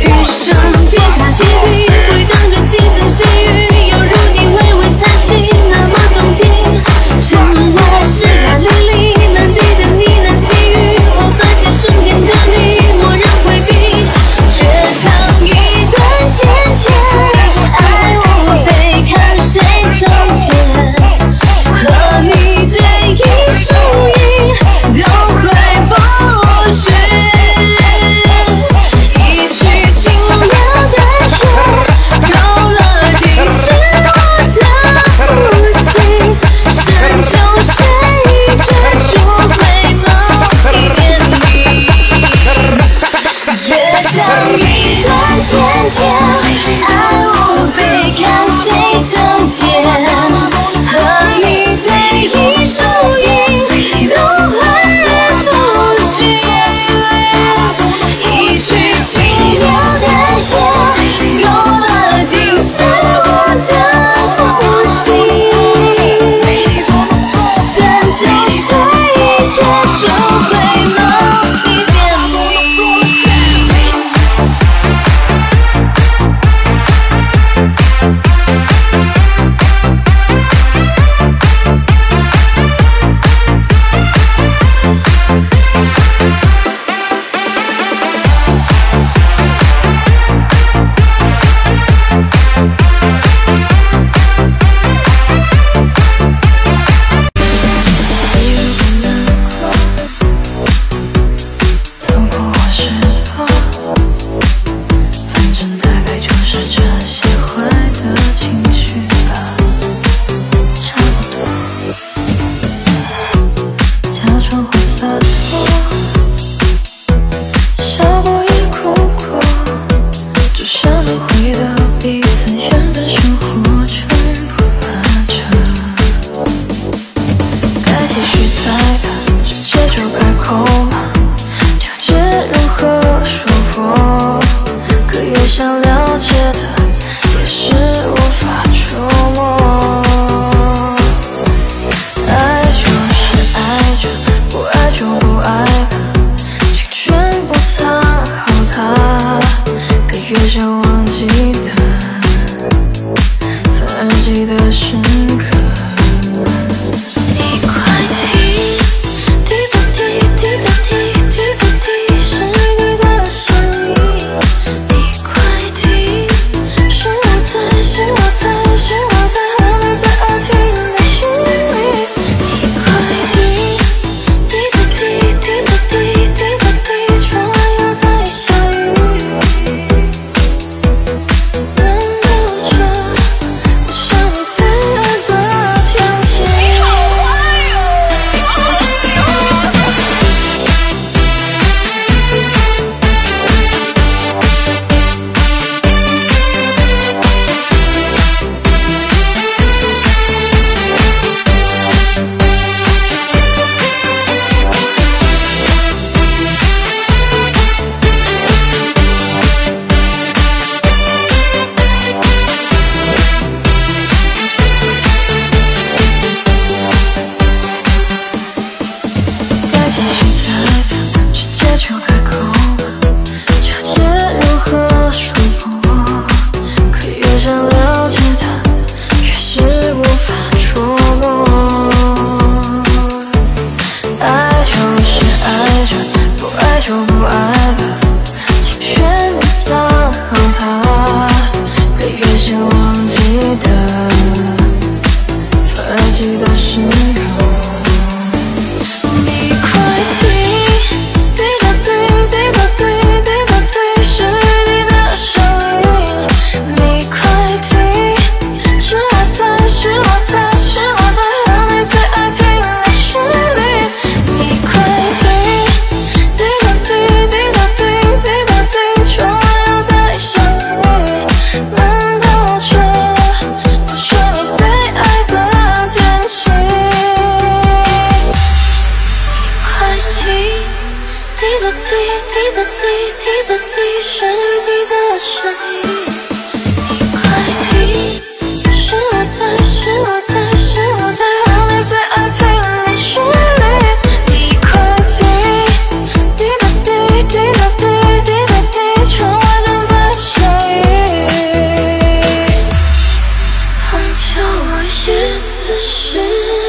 余生。天爱无非看谁成茧窗户。滴答滴滴答滴是雨滴的声音你快听是我在是我在是我在哼你最爱听的旋律你快听滴答滴滴答滴滴答滴窗外正在下雨碰巧我也此时